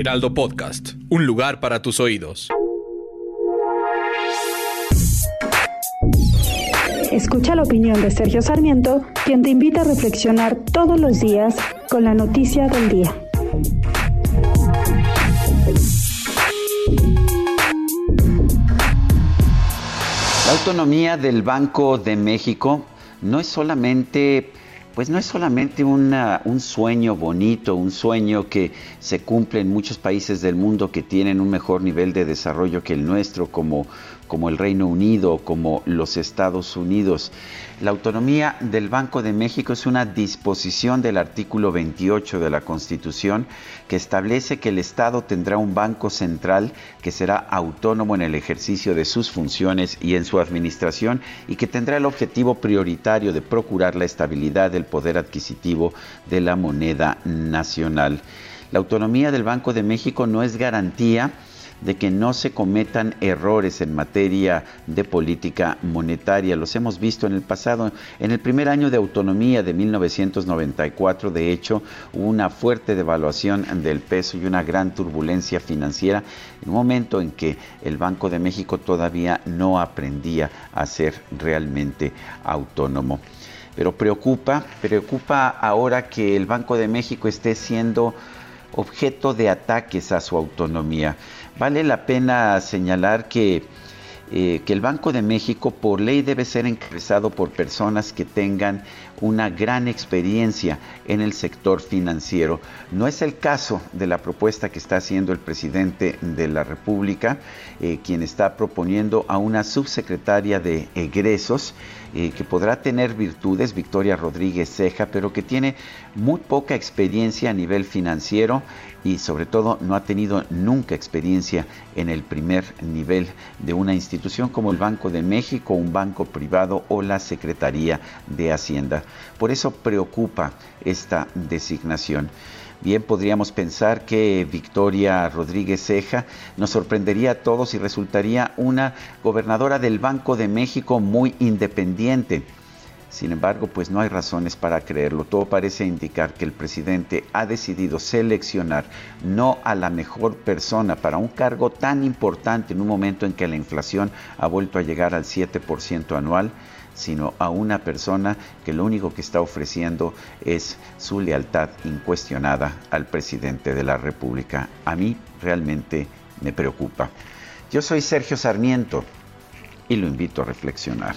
Heraldo Podcast. Un lugar para tus oídos. Escucha la opinión de Sergio Sarmiento, quien te invita a reflexionar todos los días con la noticia del día. La autonomía del Banco de México no es solamente, pues no es solamente un sueño bonito, un sueño que se cumple en muchos países del mundo que tienen un mejor nivel de desarrollo que el nuestro, como, como el Reino Unido, como los Estados Unidos. La autonomía del Banco de México es una disposición del artículo 28 de la Constitución que establece que el Estado tendrá un banco central que será autónomo en el ejercicio de sus funciones y en su administración y que tendrá el objetivo prioritario de procurar la estabilidad del poder adquisitivo de la moneda nacional. La autonomía del Banco de México no es garantía de que no se cometan errores en materia de política monetaria. Los hemos visto en el pasado. En el primer año de autonomía de 1994, de hecho, hubo una fuerte devaluación del peso y una gran turbulencia financiera, en un momento en que el Banco de México todavía no aprendía a ser realmente autónomo. Pero preocupa, preocupa ahora que el Banco de México esté siendo objeto de ataques a su autonomía. Vale la pena señalar que, eh, que el Banco de México por ley debe ser encabezado por personas que tengan una gran experiencia en el sector financiero. No es el caso de la propuesta que está haciendo el presidente de la República, eh, quien está proponiendo a una subsecretaria de egresos eh, que podrá tener virtudes, Victoria Rodríguez Ceja, pero que tiene muy poca experiencia a nivel financiero y sobre todo no ha tenido nunca experiencia en el primer nivel de una institución como el Banco de México, un banco privado o la Secretaría de Hacienda. Por eso preocupa esta designación. Bien, podríamos pensar que Victoria Rodríguez Ceja nos sorprendería a todos y resultaría una gobernadora del Banco de México muy independiente. Sin embargo, pues no hay razones para creerlo. Todo parece indicar que el presidente ha decidido seleccionar no a la mejor persona para un cargo tan importante en un momento en que la inflación ha vuelto a llegar al 7% anual, sino a una persona que lo único que está ofreciendo es su lealtad incuestionada al presidente de la República. A mí realmente me preocupa. Yo soy Sergio Sarmiento y lo invito a reflexionar.